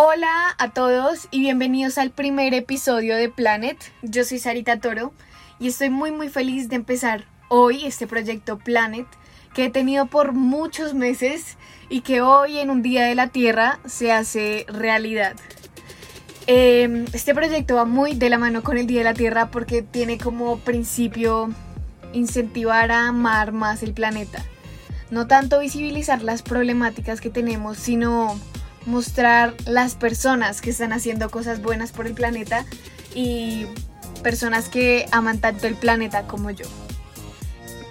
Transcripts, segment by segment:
Hola a todos y bienvenidos al primer episodio de Planet. Yo soy Sarita Toro y estoy muy muy feliz de empezar hoy este proyecto Planet que he tenido por muchos meses y que hoy en un día de la Tierra se hace realidad. Em, este proyecto va muy de la mano con el Día de la Tierra porque tiene como principio incentivar a amar más el planeta. No tanto visibilizar las problemáticas que tenemos, sino mostrar las personas que están haciendo cosas buenas por el planeta y personas que aman tanto el planeta como yo.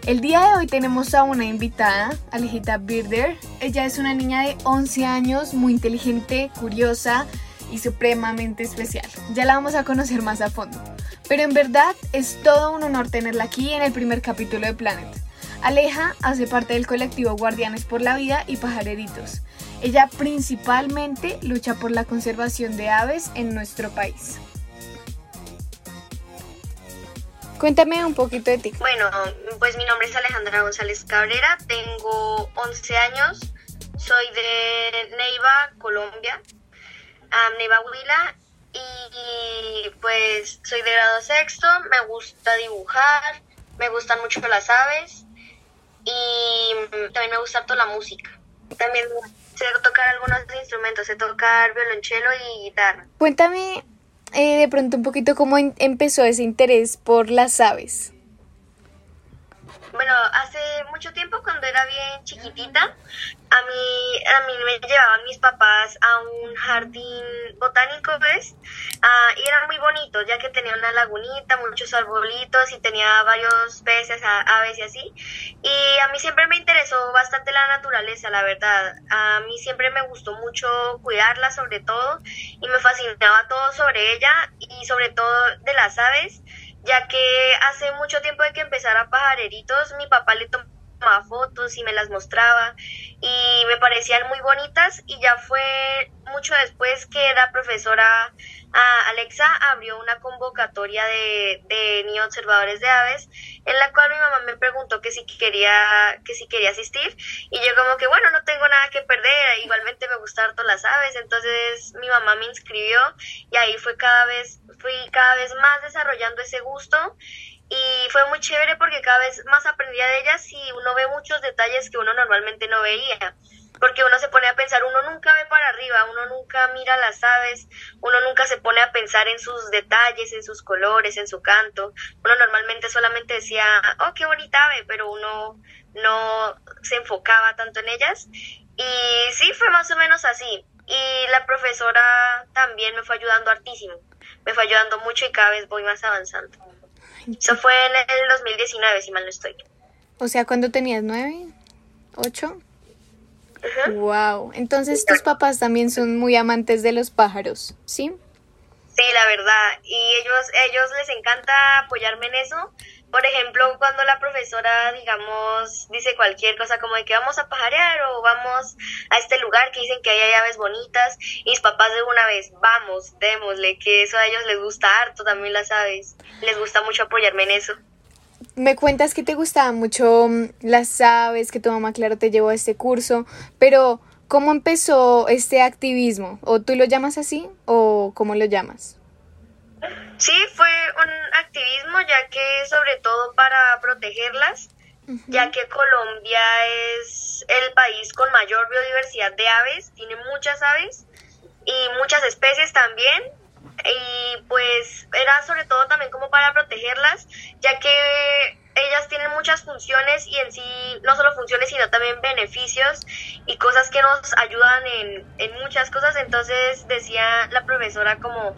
El día de hoy tenemos a una invitada, Alejita Birder. Ella es una niña de 11 años, muy inteligente, curiosa y supremamente especial. Ya la vamos a conocer más a fondo. Pero en verdad es todo un honor tenerla aquí en el primer capítulo de Planet. Aleja hace parte del colectivo Guardianes por la Vida y Pajareritos. Ella principalmente lucha por la conservación de aves en nuestro país. Cuéntame un poquito de ti. Bueno, pues mi nombre es Alejandra González Cabrera, tengo 11 años, soy de Neiva, Colombia, Neiva Huila, y pues soy de grado sexto, me gusta dibujar, me gustan mucho las aves y también me gusta toda la música. También sé tocar algunos instrumentos, sé tocar violonchelo y guitarra. Cuéntame eh, de pronto un poquito cómo empezó ese interés por las aves. Bueno, hace mucho tiempo cuando era bien chiquitita, a mí, a mí me llevaban mis papás a un jardín botánico, ¿ves? Ah, y era muy bonito, ya que tenía una lagunita, muchos arbolitos y tenía varios peces, aves y así. Y a mí siempre me interesó bastante la naturaleza, la verdad. A mí siempre me gustó mucho cuidarla sobre todo y me fascinaba todo sobre ella y sobre todo de las aves ya que hace mucho tiempo de que empezara Pajareritos, mi papá le tomaba fotos y me las mostraba y me parecían muy bonitas y ya fue mucho después que la profesora Alexa abrió una convocatoria de, de niños observadores de aves en la cual mi mamá me preguntó que si quería que si quería asistir y yo como que bueno no tengo nada que perder igualmente me gustan todas las aves entonces mi mamá me inscribió y ahí fue cada vez fui cada vez más desarrollando ese gusto y fue muy chévere porque cada vez más aprendía de ellas y uno ve muchos detalles que uno normalmente no veía porque uno se pone a pensar, uno nunca ve para arriba, uno nunca mira las aves, uno nunca se pone a pensar en sus detalles, en sus colores, en su canto. Uno normalmente solamente decía, oh, qué bonita ave, pero uno no se enfocaba tanto en ellas. Y sí, fue más o menos así. Y la profesora también me fue ayudando hartísimo, me fue ayudando mucho y cada vez voy más avanzando. Eso fue en el 2019, si mal no estoy. O sea, ¿cuándo tenías? ¿Nueve? ¿Ocho? Wow. Entonces tus papás también son muy amantes de los pájaros, ¿sí? Sí, la verdad. Y ellos, ellos les encanta apoyarme en eso. Por ejemplo, cuando la profesora, digamos, dice cualquier cosa como de que vamos a pajarear o vamos a este lugar que dicen que hay aves bonitas, y mis papás de una vez, vamos, démosle, que eso a ellos les gusta harto también las aves. Les gusta mucho apoyarme en eso me cuentas que te gustaban mucho mm, las aves, que tu mamá, claro, te llevó a este curso, pero ¿cómo empezó este activismo? ¿O tú lo llamas así o cómo lo llamas? Sí, fue un activismo ya que sobre todo para protegerlas, ya que Colombia es el país con mayor biodiversidad de aves, tiene muchas aves y muchas especies también, y pues era sobre todo también como para protegerlas, ya que ellas tienen muchas funciones y en sí no solo funciones sino también beneficios y cosas que nos ayudan en, en muchas cosas. Entonces decía la profesora como,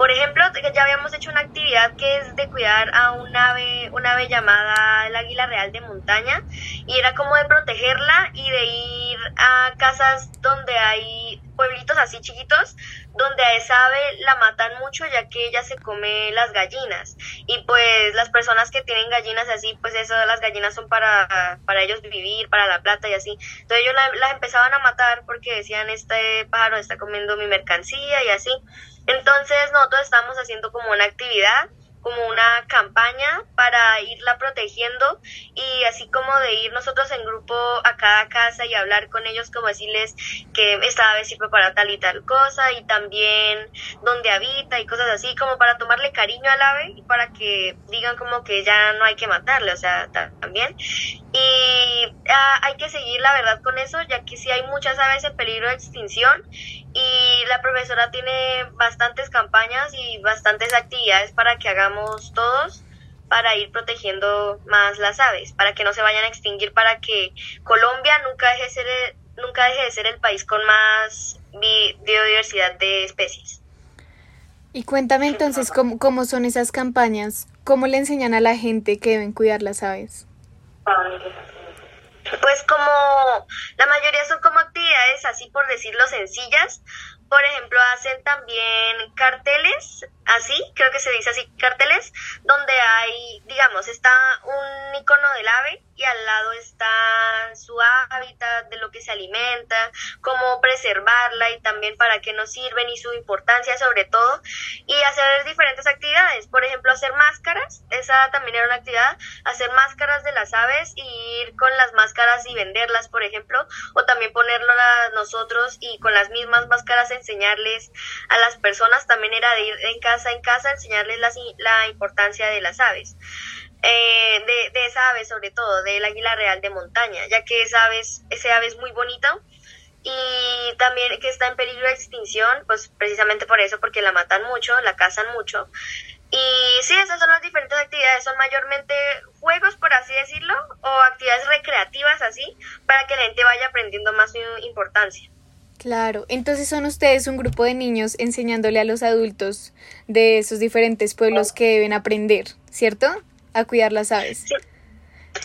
por ejemplo, ya habíamos hecho una actividad que es de cuidar a un ave, una ave llamada el águila real de montaña y era como de protegerla y de ir a casas donde hay pueblitos así chiquitos donde a esa ave la matan mucho ya que ella se come las gallinas. Y pues las personas que tienen gallinas así pues eso las gallinas son para, para ellos vivir para la plata y así. Entonces ellos las empezaban a matar porque decían este pájaro está comiendo mi mercancía y así entonces nosotros estábamos haciendo como una actividad como una campaña para irla protegiendo y así como de ir nosotros en grupo a cada casa y hablar con ellos como decirles que esta ave sirve para tal y tal cosa y también dónde habita y cosas así como para tomarle cariño al ave y para que digan como que ya no hay que matarle, o sea, también. Y ah, hay que seguir la verdad con eso, ya que sí hay muchas aves en peligro de extinción y la profesora tiene bastantes campañas y bastantes actividades para que hagamos todos para ir protegiendo más las aves, para que no se vayan a extinguir, para que Colombia nunca deje de ser el, nunca deje de ser el país con más biodiversidad de especies. Y cuéntame entonces cómo, cómo son esas campañas, cómo le enseñan a la gente que deben cuidar las aves. Pues como la mayoría son como actividades así por decirlo sencillas, por ejemplo, hacen también carteles, así, creo que se dice así, carteles, donde hay, digamos, está un icono del ave y al lado está su hábitat, de lo que se alimenta, cómo preservarla y también para qué nos sirven y su importancia sobre todo, y hacer diferentes actividades, por ejemplo, hacer máscaras, esa también era una actividad, hacer máscaras de las aves y ir con las máscaras y venderlas, por ejemplo, o también ponerlo a nosotros y con las mismas máscaras enseñarles a las personas, también era de ir en en casa, enseñarles la, importancia de las aves. Eh, de, de, esa ave sobre todo, del águila real de montaña, ya que esa ave, ese ave es muy bonita y también que está en peligro de extinción, pues precisamente por eso, porque la matan mucho, la cazan mucho. Y sí, esas son las diferentes actividades, son mayormente juegos, por así decirlo, o actividades recreativas así, para que la gente vaya aprendiendo más su importancia. Claro, entonces son ustedes un grupo de niños enseñándole a los adultos de esos diferentes pueblos que deben aprender, ¿cierto? A cuidar las aves. Sí.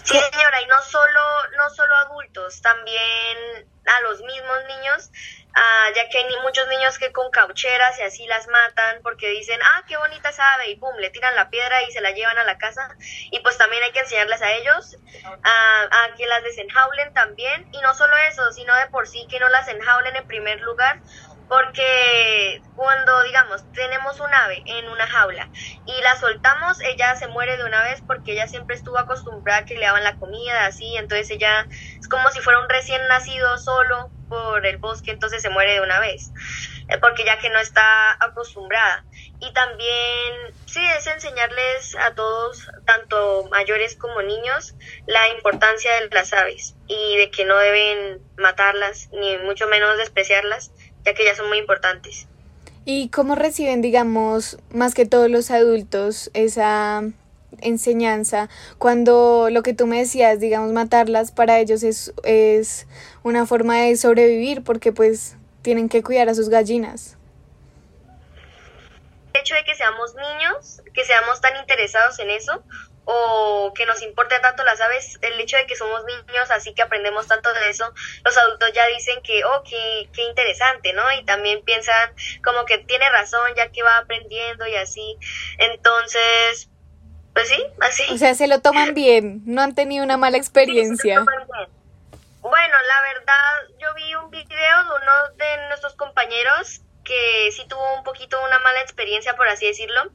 señora, y no solo, no solo adultos, también a los mismos niños Ah, ya que hay muchos niños que con caucheras y así las matan porque dicen, ah, qué bonita sabe, y pum, le tiran la piedra y se la llevan a la casa. Y pues también hay que enseñarles a ellos a que las desenjaulen también. Y no solo eso, sino de por sí que no las enjaulen en primer lugar, porque cuando digamos tenemos un ave en una jaula y la soltamos ella se muere de una vez porque ella siempre estuvo acostumbrada a que le daban la comida así entonces ella es como si fuera un recién nacido solo por el bosque entonces se muere de una vez eh, porque ya que no está acostumbrada. Y también sí es enseñarles a todos tanto mayores como niños la importancia de las aves y de que no deben matarlas ni mucho menos despreciarlas ya que ya son muy importantes. ¿Y cómo reciben, digamos, más que todos los adultos esa enseñanza cuando lo que tú me decías, digamos, matarlas para ellos es, es una forma de sobrevivir porque pues tienen que cuidar a sus gallinas? El hecho de que seamos niños, que seamos tan interesados en eso, o que nos importe tanto las aves, el hecho de que somos niños, así que aprendemos tanto de eso, los adultos ya dicen que, oh, qué, qué interesante, ¿no? Y también piensan como que tiene razón ya que va aprendiendo y así. Entonces, pues sí, así. O sea, se lo toman bien, no han tenido una mala experiencia. bueno, la verdad, yo vi un video de uno de nuestros compañeros que sí tuvo un poquito una mala experiencia, por así decirlo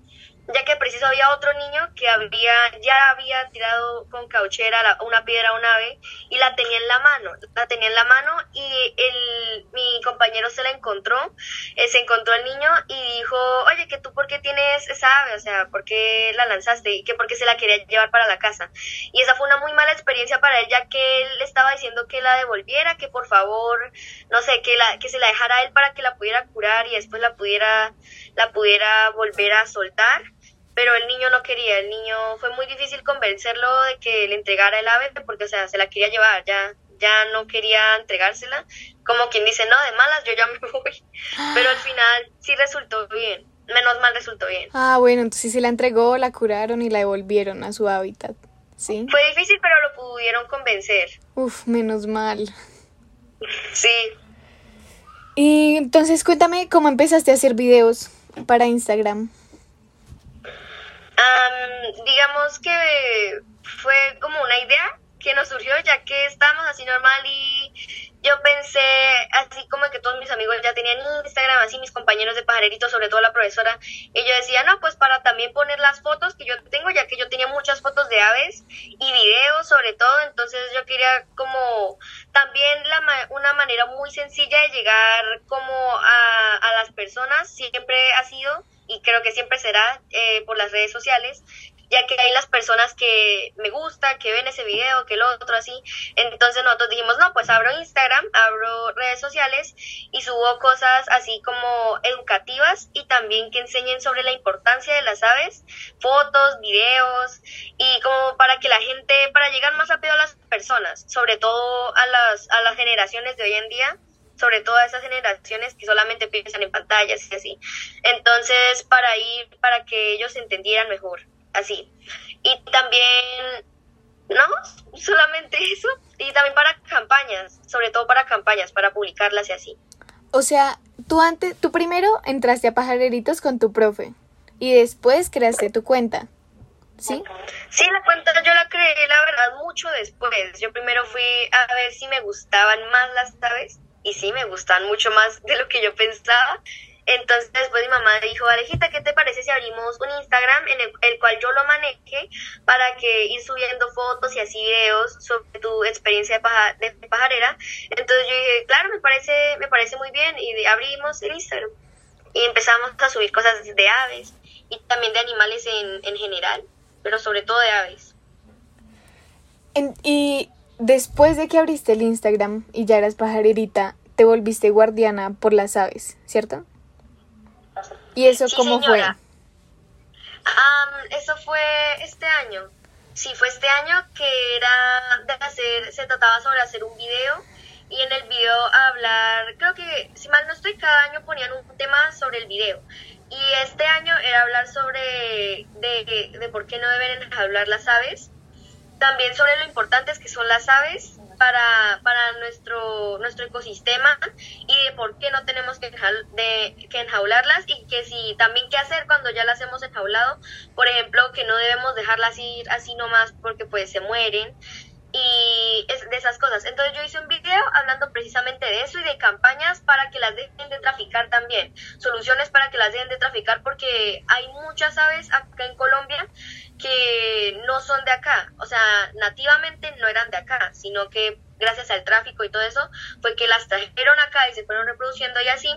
ya que preciso había otro niño que había ya había tirado con cauchera una piedra a un ave y la tenía en la mano, la tenía en la mano y el, mi compañero se la encontró, eh, se encontró el niño y dijo, oye, que tú por qué tienes esa ave, o sea, ¿por qué la lanzaste? Y que porque se la quería llevar para la casa. Y esa fue una muy mala experiencia para él, ya que él estaba diciendo que la devolviera, que por favor, no sé, que, la, que se la dejara a él para que la pudiera curar y después la pudiera, la pudiera volver a soltar pero el niño no quería, el niño fue muy difícil convencerlo de que le entregara el ave porque, o sea, se la quería llevar, ya, ya no quería entregársela, como quien dice, no, de malas, yo ya me voy, pero al final sí resultó bien, menos mal resultó bien. Ah, bueno, entonces sí la entregó, la curaron y la devolvieron a su hábitat, ¿sí? Fue difícil, pero lo pudieron convencer. Uf, menos mal. Sí. Y entonces cuéntame cómo empezaste a hacer videos para Instagram digamos que fue como una idea que nos surgió ya que estábamos así normal y yo pensé, así como que todos mis amigos ya tenían Instagram, así mis compañeros de pajareritos, sobre todo la profesora, y yo decía, no, pues para también poner las fotos que yo tengo, ya que yo tenía muchas fotos de aves y videos sobre todo, entonces yo quería como también la, una manera muy sencilla de llegar como a, a las personas, siempre que siempre será eh, por las redes sociales, ya que hay las personas que me gusta, que ven ese video, que lo otro así. Entonces nosotros dijimos, no, pues abro Instagram, abro redes sociales y subo cosas así como educativas y también que enseñen sobre la importancia de las aves, fotos, videos y como para que la gente, para llegar más rápido a las personas, sobre todo a las, a las generaciones de hoy en día sobre todo a esas generaciones que solamente piensan en pantallas y así. Entonces, para ir, para que ellos entendieran mejor así. Y también, no, solamente eso, y también para campañas, sobre todo para campañas, para publicarlas y así. O sea, tú antes, tú primero entraste a pajareritos con tu profe y después creaste tu cuenta. ¿Sí? Sí, la cuenta yo la creé, la verdad, mucho después. Yo primero fui a ver si me gustaban más las aves y sí, me gustaban mucho más de lo que yo pensaba. Entonces después mi mamá dijo, Alejita, ¿qué te parece si abrimos un Instagram en el, cual yo lo maneje para que ir subiendo fotos y así videos sobre tu experiencia de, de pajarera? Entonces yo dije, claro, me parece, me parece muy bien y abrimos el Instagram y empezamos a subir cosas de aves y también de animales en, en general, pero sobre todo de aves. y después de que abriste el Instagram y ya eras pajarerita, te volviste guardiana por las aves, ¿cierto? ¿Y eso cómo fue? eso fue este año. Sí, fue este año que era de hacer, se trataba sobre hacer un video y en el video hablar, creo que, si mal no estoy, cada año ponían un tema sobre el video. Y este año era hablar sobre de, de por qué no deben hablar las aves, también sobre lo importantes que son las aves para, para nuestro, nuestro ecosistema y de por qué no tenemos que, de, que enjaularlas y que si también qué hacer cuando ya las hemos enjaulado. Por ejemplo, que no debemos dejarlas ir así nomás porque pues se mueren y es de esas cosas. Entonces yo hice un video hablando precisamente de eso y de campañas para que las dejen de traficar también, soluciones para que las dejen de traficar porque hay muchas aves acá en Colombia que no son de acá, o sea, nativamente no eran de acá, sino que gracias al tráfico y todo eso fue que las trajeron acá y se fueron reproduciendo y así.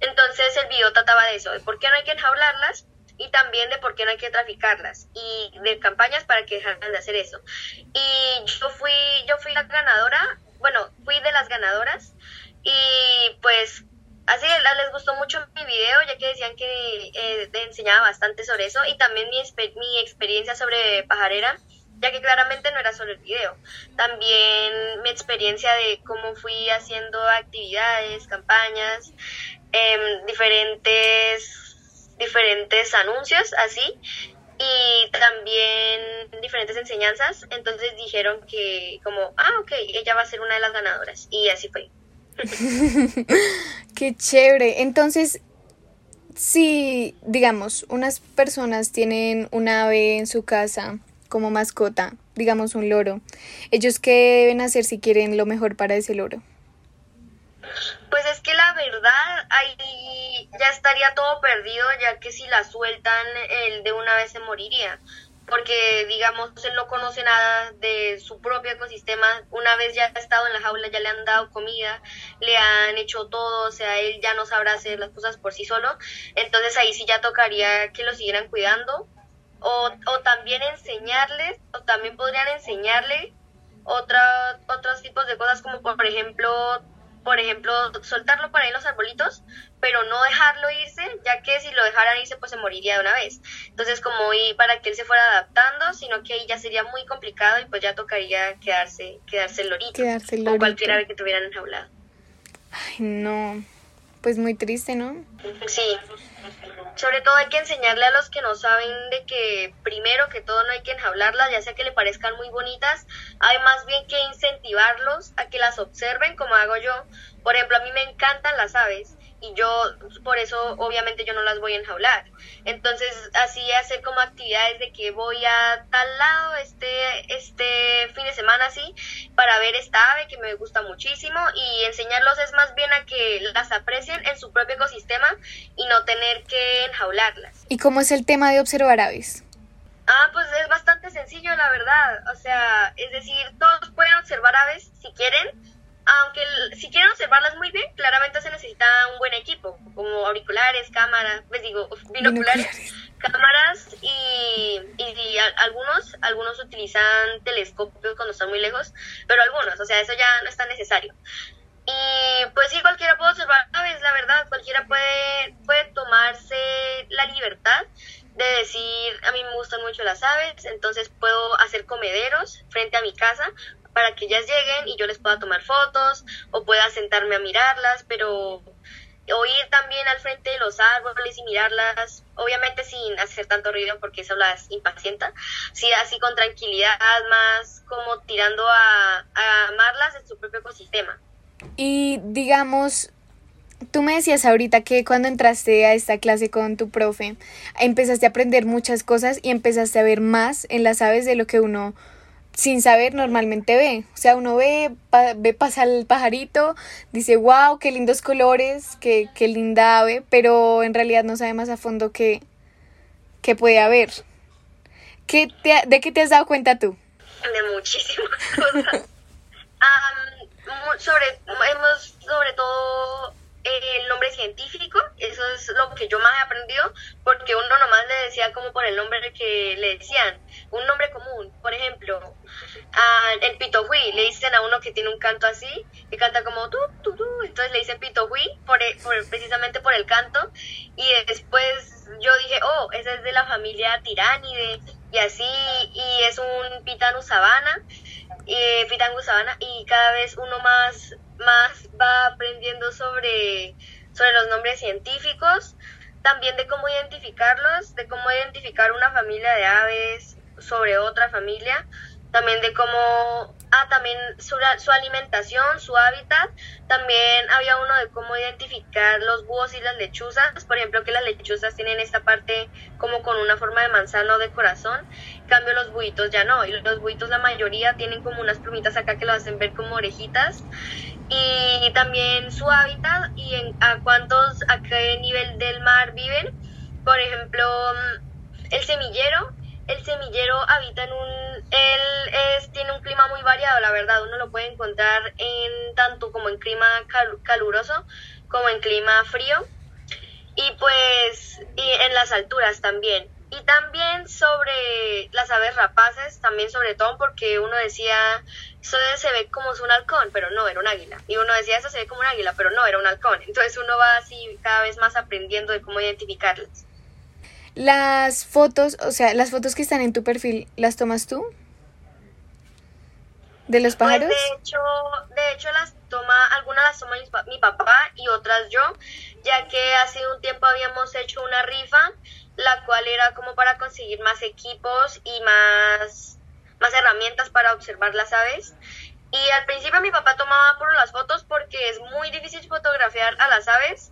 Entonces el video trataba de eso, de por qué no hay que enjaularlas y también de por qué no hay que traficarlas y de campañas para que dejaran de hacer eso. Y yo fui, yo fui la ganadora, bueno, fui de las ganadoras y pues así les gustó mucho mi video ya que decían que eh, enseñaba bastante sobre eso y también mi, mi experiencia sobre pajarera ya que claramente no era solo el video, también mi experiencia de cómo fui haciendo actividades, campañas, eh, diferentes diferentes anuncios así y también diferentes enseñanzas. Entonces dijeron que como, ah, ok, ella va a ser una de las ganadoras. Y así fue. Qué chévere. Entonces, si, digamos, unas personas tienen un ave en su casa como mascota, digamos un loro, ¿ellos qué deben hacer si quieren lo mejor para ese loro? Pues es que ya estaría todo perdido, ya que si la sueltan, él de una vez se moriría. Porque, digamos, él no conoce nada de su propio ecosistema. Una vez ya ha estado en la jaula, ya le han dado comida, le han hecho todo, o sea, él ya no sabrá hacer las cosas por sí solo. Entonces ahí sí ya tocaría que lo siguieran cuidando. O, o también enseñarles, o también podrían enseñarle otra, otros tipos de cosas, como por ejemplo por ejemplo, soltarlo por ahí en los arbolitos, pero no dejarlo irse, ya que si lo dejaran irse, pues se moriría de una vez. Entonces, como y para que él se fuera adaptando, sino que ahí ya sería muy complicado y pues ya tocaría quedarse, quedarse el lorito. Quedarse el lorito. O cualquier ave que tuvieran enjaulado. Ay, no. Pues muy triste, ¿no? Sí. Sobre todo hay que enseñarle a los que no saben de que primero que todo no hay que enjaularlas, ya sea que le parezcan muy bonitas, hay más bien que incentivarlos a que las observen como hago yo. Por ejemplo, a mí me encantan las aves y yo por eso obviamente yo no las voy a enjaular. Entonces así hacer como actividades de que voy a tal lado este, este fin de semana así para ver esta ave que me gusta muchísimo y enseñarlos es más bien a que las aprecien en su propio ecosistema y no tener que enjaularlas. ¿Y cómo es el tema de observar aves? Ah, pues es bastante sencillo, la verdad. O sea, es decir, todos pueden observar aves si quieren, aunque si quieren observarlas muy bien, claramente se necesita un buen equipo, como auriculares, cámaras, pues digo, binoculares, cámaras y, y, algunos, algunos utilizan telescopios cuando están muy lejos, pero algunos, o sea, eso ya no es tan necesario. Y pues sí, cualquiera puede observar aves, la verdad, cualquiera puede, puede tomarse la libertad de decir, a mí me gustan mucho las aves, entonces puedo hacer comederos frente a mi casa para que ellas lleguen y yo les pueda tomar fotos o pueda sentarme a mirarlas, pero oír también al frente de los árboles y mirarlas, obviamente sin hacer tanto ruido porque eso las impacienta, sí así con tranquilidad, más como tirando a, a amarlas en su propio ecosistema. Y digamos, Tú me decías ahorita que cuando entraste a esta clase con tu profe, empezaste a aprender muchas cosas y empezaste a ver más en las aves de lo que uno sin saber normalmente ve. O sea, uno ve, ve pasar el pajarito, dice, wow, qué lindos colores, qué, qué linda ave, pero en realidad no sabe más a fondo qué, qué puede haber. ¿Qué ¿De qué te has dado cuenta tú? De muchísimas cosas. sobre, hemos sobre todo el nombre científico, eso es lo que yo más he aprendido, porque uno nomás le decía como por el nombre que le decían, un nombre común, el pitohui, le dicen a uno que tiene un canto así, que canta como tu, tu, tu, entonces le dicen pitohui por, por, precisamente por el canto, y después yo dije, oh, ese es de la familia tiránide, y así, y es un pitanu sabana, eh, Pitangu Sabana, y cada vez uno más, más va aprendiendo sobre, sobre los nombres científicos, también de cómo identificarlos, de cómo identificar una familia de aves sobre otra familia, también de cómo, ah, también su, su, alimentación, su hábitat, también había uno de cómo identificar los búhos y las lechuzas, por ejemplo que las lechuzas tienen esta parte como con una forma de manzana o de corazón, en cambio los buitos ya no, y los buitos la mayoría tienen como unas plumitas acá que lo hacen ver como orejitas, y también su hábitat y en, a cuántos, a qué nivel del mar viven, por ejemplo, el semillero, el semillero habita en un, él es, tiene un clima muy variado, la verdad, uno lo puede encontrar en tanto como en clima caluroso como en clima frío y pues y en las alturas también. Y también sobre las aves rapaces, también sobre todo porque uno decía, eso se ve como un halcón, pero no, era un águila. Y uno decía, eso se ve como un águila, pero no, era un halcón. Entonces uno va así cada vez más aprendiendo de cómo identificarlas. Las fotos, o sea, las fotos que están en tu perfil, ¿las tomas tú? ¿De los pues, pájaros? de hecho, de hecho las toma, algunas las toma mi, papá y otras yo, ya que hace un tiempo habíamos hecho una rifa, la cual era como para conseguir más equipos y más, más herramientas para observar las aves. Y al principio mi papá tomaba por las fotos porque es muy difícil fotografiar a las aves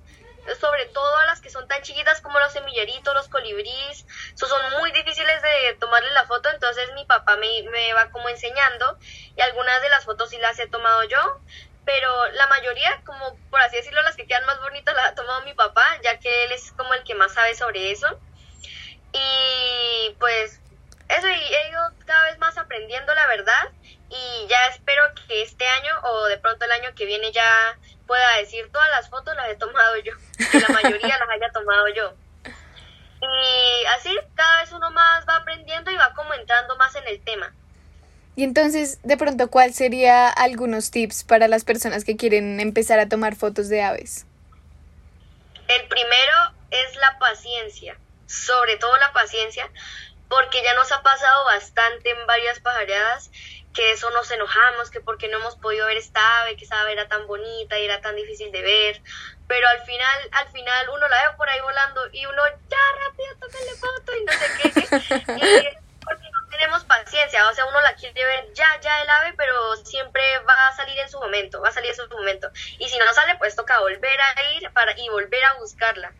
sobre todo a las que son tan chiquitas como los semilleritos, los colibríes, son muy difíciles de tomarle la foto, entonces mi papá me, me va como enseñando y algunas de las fotos sí las he tomado yo, pero la mayoría, como por así decirlo, las que quedan más bonitas las ha tomado mi papá, ya que él es como el que más sabe sobre eso. Y pues eso, y he ido cada vez más aprendiendo la verdad y ya espero que este año o de pronto el año que viene ya pueda decir todas las fotos las he tomado yo, que la mayoría las haya tomado yo. Y así cada vez uno más va aprendiendo y va como entrando más en el tema. Y entonces, de pronto, ¿cuál sería algunos tips para las personas que quieren empezar a tomar fotos de aves? El primero es la paciencia, sobre todo la paciencia, porque ya nos ha pasado bastante en varias pajareadas que eso nos enojamos, que porque no hemos podido ver esta ave, que esa ave era tan bonita y era tan difícil de ver, pero al final, al final uno la ve por ahí volando y uno ya rápido tócale foto y no sé qué, y porque no tenemos paciencia o sea, uno la quiere ver ya, ya el ave, pero siempre va a salir en su momento, va a salir en su momento. Y si no sale, pues toca volver a ir para, y volver a buscarla.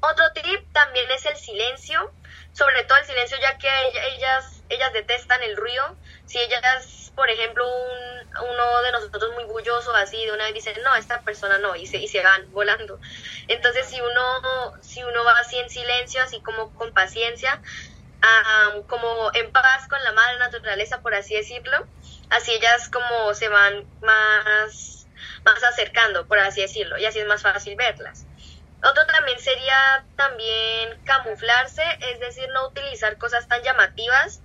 otro tip también es el silencio, sobre todo el silencio, ya que ellas, ellas detestan el ruido. Si ellas, por ejemplo, uno de nosotros muy bulloso, así, de una vez dicen, no, esta persona no, y se, y se van volando. Entonces, si uno, si uno va así en silencio, así como con paciencia, como en paz con la madre naturaleza, por así decirlo, así ellas como se van más, más acercando, por así decirlo, y así es más fácil verlas. Otro también sería también camuflarse, es decir, no utilizar cosas tan llamativas.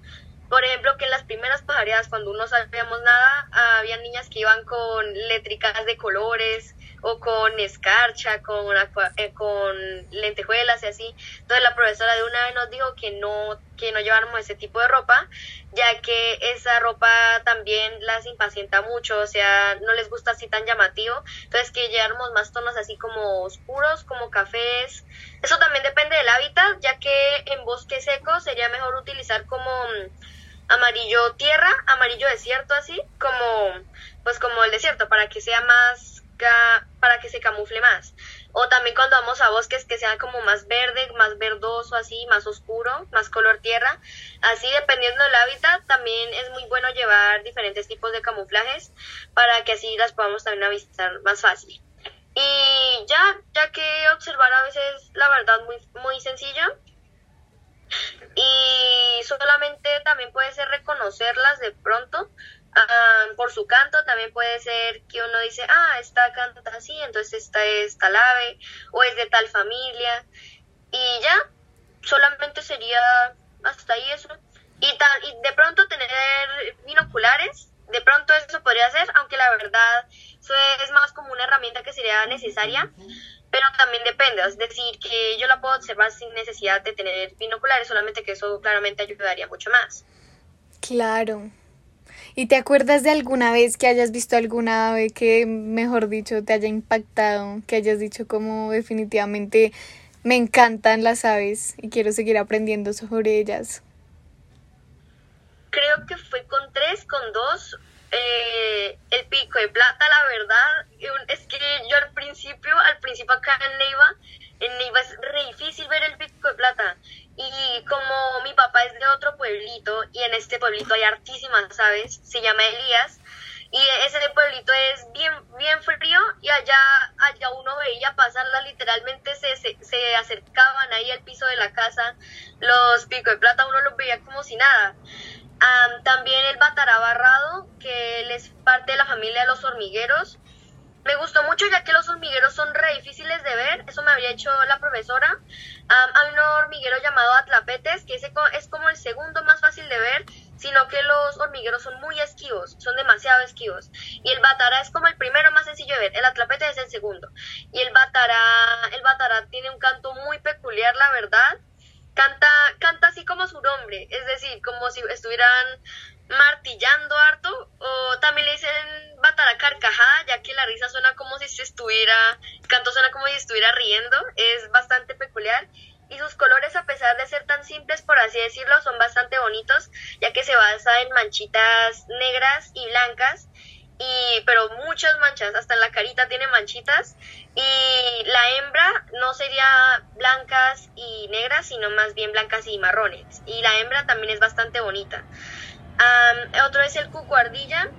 Por ejemplo, que en las primeras pajareadas, cuando no sabíamos nada, había niñas que iban con letricas de colores, o con escarcha, con, eh, con lentejuelas y así. Entonces la profesora de una vez nos dijo que no, que no lleváramos ese tipo de ropa, ya que esa ropa también las impacienta mucho, o sea, no les gusta así tan llamativo. Entonces que lleváramos más tonos así como oscuros, como cafés. Eso también depende del hábitat, ya que en bosque seco sería mejor utilizar como amarillo tierra, amarillo desierto así, como pues como el desierto, para que sea más para que se camufle más. O también cuando vamos a bosques que sean como más verde, más verdoso, así, más oscuro, más color tierra. Así, dependiendo del hábitat, también es muy bueno llevar diferentes tipos de camuflajes para que así las podamos también avistar más fácil. Y ya, ya que observar a veces, la verdad, muy, muy sencillo. Y solamente también puede ser reconocerlas de pronto Ah, por su canto también puede ser que uno dice, ah, esta canta así, entonces esta es tal ave o es de tal familia y ya, solamente sería hasta ahí eso. Y, tal, y de pronto tener binoculares, de pronto eso podría ser, aunque la verdad eso es más como una herramienta que sería necesaria, pero también depende, es decir, que yo la puedo observar sin necesidad de tener binoculares, solamente que eso claramente ayudaría mucho más. Claro, ¿Y te acuerdas de alguna vez que hayas visto alguna ave que, mejor dicho, te haya impactado, que hayas dicho como definitivamente me encantan las aves y quiero seguir aprendiendo sobre ellas? Creo que fue con tres, con dos. Eh, el pico de plata, la verdad, es que yo al principio, al principio acá en Neiva, en Neiva es re difícil ver el pico de plata. Y como mi papá es de otro pueblito, y en este pueblito hay hartísimas aves, se llama Elías, y ese pueblito es bien, bien frío, y allá, allá uno veía pasarla, literalmente se, se, acercaban ahí al piso de la casa, los pico de plata, uno los veía como si nada. También el batará barrado, que es parte de la familia de los hormigueros, me gustó mucho ya que los hormigueros son re difíciles de ver, eso me había hecho la profesora. hay un hormiguero llamado Atlapetes, que es como el segundo más fácil de ver, sino que los hormigueros son muy esquivos, son demasiado esquivos. Y el batara es como el primero más sencillo de ver, el Atlapetes es el segundo. Y el batara, el batara tiene un canto muy peculiar, la verdad. Canta, canta así como su nombre, es decir, como si estuvieran martillando harto, o también le dicen batara carcajada, ya que la risa suena como si se estuviera, el canto suena como si estuviera riendo, es bastante peculiar. Y sus colores, a pesar de ser tan simples, por así decirlo, son bastante bonitos, ya que se basa en manchitas negras y blancas, y, pero muchas manchas, hasta en la carita tiene manchitas. Y la hembra no sería blancas y negras, sino más bien blancas y marrones. Y la hembra también es bastante bonita otro es el cucuardilla,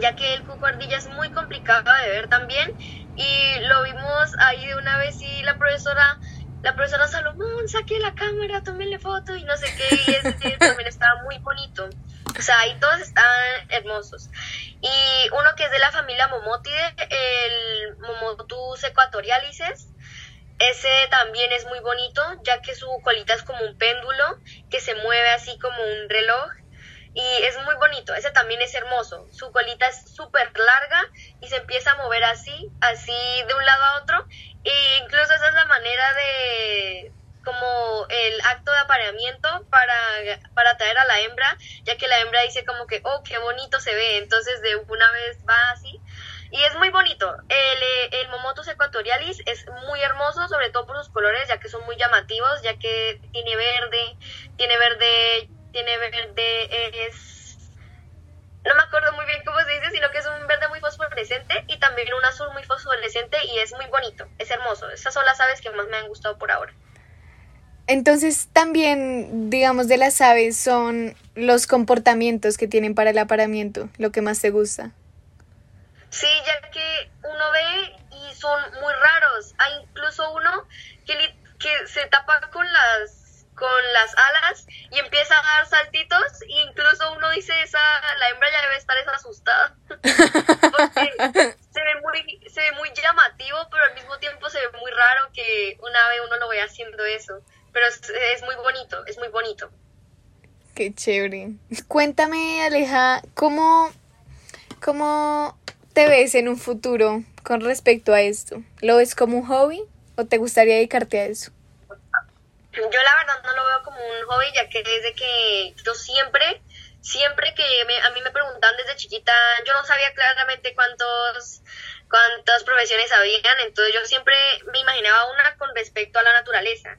ya que el cucuardilla es muy complicado de ver también. Y lo vimos ahí de una vez y la profesora, la profesora Salomón, saque la cámara, tómenle foto y no sé qué. Y ese también estaba muy bonito. O sea, ahí todos estaban hermosos. Y uno que es de la familia Momotide, el Momotus equatorialices. Ese también es muy bonito, ya que su colita es como un péndulo que se mueve así como un reloj y es muy bonito, ese también es hermoso, su colita es súper larga y se empieza a mover así, así de un lado a otro, e incluso esa es la manera de como el acto apareamiento para, para atraer a la hembra, ya que la hembra dice como que, oh, qué bonito se ve, entonces de una vez va así. Y es muy bonito. El, el Momotus equatorialis es muy hermoso, sobre todo por sus colores, ya que son muy llamativos, ya que tiene verde, tiene verde tiene verde, es... No me acuerdo muy bien cómo se dice, sino que es un verde muy fosforescente y también un azul muy fosforescente y es muy bonito, es hermoso. Esas son las aves que más me han gustado por ahora. Entonces también, digamos, de las aves son los comportamientos que tienen para el aparamiento, lo que más te gusta. Sí, ya que uno ve y son muy raros. Hay incluso uno que, que se tapa con las con las alas y empieza a dar saltitos e incluso uno dice esa la hembra ya debe estar asustada porque se ve muy se ve muy llamativo pero al mismo tiempo se ve muy raro que una vez uno lo vea haciendo eso pero es, muy bonito, es muy bonito. Qué chévere. Cuéntame, Aleja, ¿cómo, ¿cómo te ves en un futuro con respecto a esto? ¿Lo ves como un hobby o te gustaría dedicarte a eso? Yo la verdad no lo veo como un hobby, ya que desde que yo siempre, siempre que a mí me preguntan desde chiquita, yo no sabía claramente cuántos cuántas profesiones habían, entonces yo siempre me imaginaba una con respecto a la naturaleza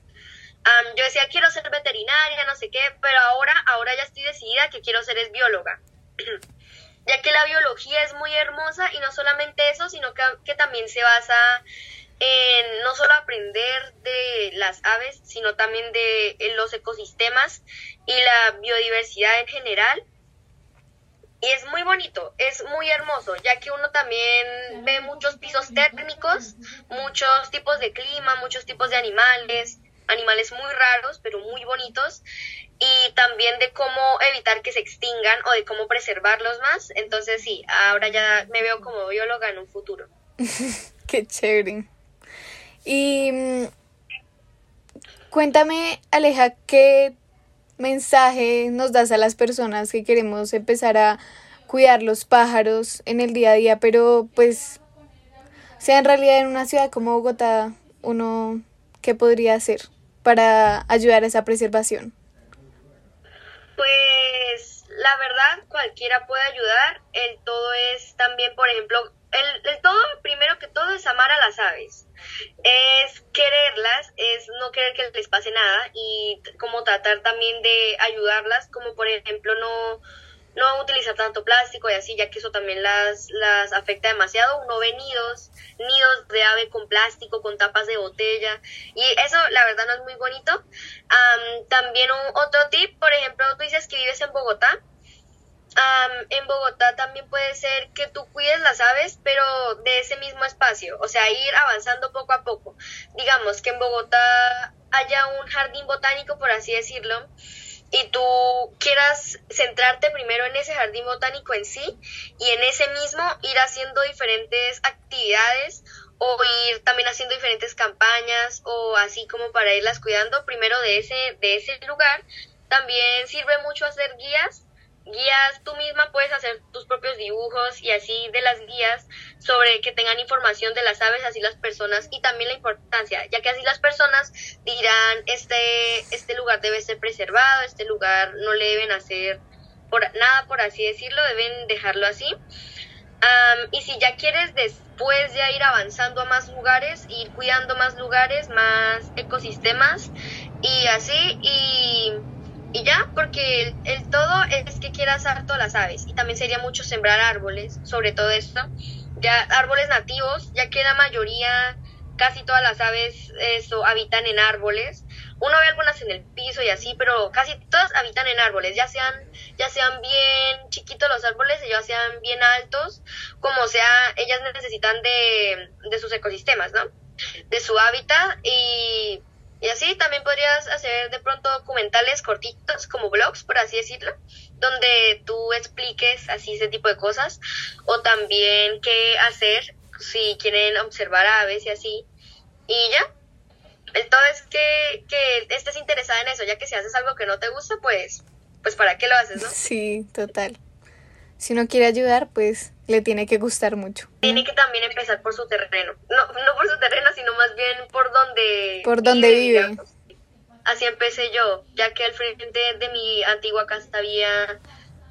yo decía, quiero ser veterinaria, no sé qué, pero ahora, ahora ya estoy decidida que quiero ser bióloga. ya que la biología es muy hermosa y no solamente eso, sino que, que también se basa en no solo aprender de las aves, sino también de los ecosistemas y la biodiversidad en general. Y es muy bonito, es muy hermoso, ya que uno también ve muchos pisos térmicos, muchos tipos de clima, muchos tipos de animales, animales muy raros, pero muy bonitos, y también de cómo evitar que se extingan o de cómo preservarlos más. Entonces sí, ahora ya me veo como bióloga en un futuro. Qué chévere. Y mm, cuéntame, Aleja, ¿qué mensaje nos das a las personas que queremos empezar a cuidar los pájaros en el día a día, pero pues, sea en realidad en una ciudad como Bogotá, uno, ¿qué podría hacer? Para ayudar a esa preservación? Pues la verdad, cualquiera puede ayudar. El todo es también, por ejemplo, el, el, todo, primero que todo, es amar a las aves. Es quererlas, es no querer que les pase nada y como tratar también de ayudarlas, como por ejemplo no no utilizar tanto plástico y así, ya que eso también las, las afecta demasiado. Uno ve nidos, nidos de ave con plástico, con tapas de botella, y eso la verdad no es muy bonito. también un, otro tip, por ejemplo, tú dices que vives en Bogotá. en Bogotá también puede ser que tú cuides las aves, pero de ese mismo espacio, o sea, ir avanzando poco a poco. Digamos que en Bogotá haya un jardín botánico, por así decirlo, y tú quieras centrarte primero en ese jardín botánico en sí y en ese mismo ir haciendo diferentes actividades o ir también haciendo diferentes campañas o así como para irlas cuidando primero de ese de ese lugar. También sirve mucho hacer guías guías, tú misma puedes hacer tus propios dibujos y así de las guías sobre que tengan información de las aves, así las personas y también la importancia, ya que así las personas dirán, este, este lugar debe ser preservado, este lugar no le deben hacer por, nada, por así decirlo, deben dejarlo así. y si ya quieres después ya ir avanzando a más lugares, ir cuidando más lugares, más ecosistemas y así, y y ya, porque el, todo es que quieras harto las aves y también sería mucho sembrar árboles, sobre todo esto, ya árboles nativos, ya que la mayoría, casi todas las aves eso, habitan en árboles. Uno ve algunas en el piso y así, pero casi todas habitan en árboles, ya sean, ya sean bien chiquitos los árboles, ya sean bien altos, como sea, ellas necesitan de, de sus ecosistemas, ¿no? De su hábitat y y así también podrías hacer de pronto documentales cortitos, como blogs, por así decirlo, donde tú expliques así ese tipo de cosas. O también qué hacer si quieren observar aves y así. Y ya. El todo es que, que estés interesada en eso, ya que si haces algo que no te gusta, pues, pues para qué lo haces, ¿no? Sí, total si uno quiere ayudar, pues le tiene que gustar mucho. Tiene que también empezar por su terreno. No, no por su terreno, sino más bien por donde Por donde vive. Así empecé yo, ya que al frente de mi antigua casa había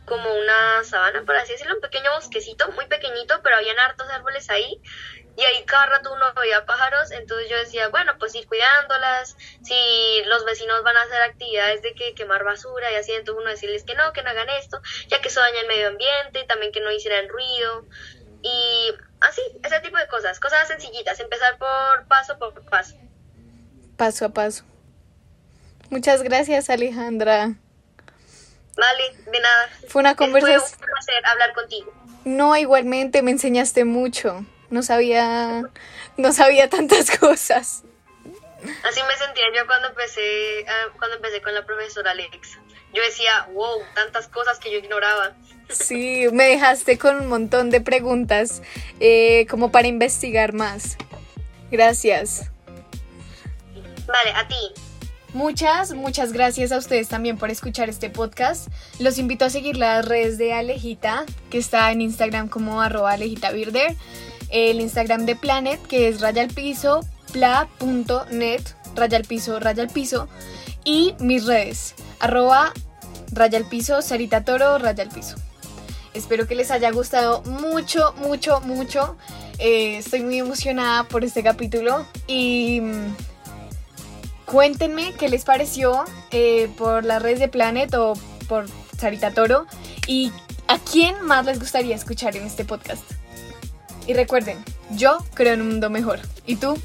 como una sabana, por así decirlo, un pequeño bosquecito, muy pequeñito, pero habían hartos árboles ahí. Y ahí cada rato uno veía pájaros, entonces yo decía, bueno, pues ir cuidándolas, si los vecinos van a hacer actividades de que quemar basura y así, entonces uno decirles que no, que no hagan esto, ya que eso daña el medio ambiente, también que no hicieran ruido, y así, ese tipo de cosas, cosas sencillitas, empezar por paso por paso. Paso a paso. Muchas gracias, Alejandra. Vale, de nada. Fue una conversación. Fue un placer hablar contigo. No, igualmente me enseñaste mucho. No sabía, no sabía tantas cosas. Así me sentía yo cuando empecé, ah, cuando empecé con la profesora Alexa. Yo decía, wow, tantas cosas que yo ignoraba. Sí, me dejaste con un montón de preguntas eh, como para investigar más. Gracias. Vale, a ti. Muchas, muchas gracias a ustedes también por escuchar este podcast. Los invito a seguir las redes de Alejita, que está en Instagram como arroba alejitavirder, el Instagram de Planet, que es raya al piso, raya raya al piso, y mis redes, arroba raya al Sarita Toro, raya al piso. Espero que les haya gustado mucho, mucho, mucho. Eh, estoy muy emocionada por este capítulo y mm, cuéntenme qué les pareció eh, por las redes de Planet o por Sarita Toro y a quién más les gustaría escuchar en este podcast. Y recuerden, yo creo en un mundo mejor. ¿Y tú?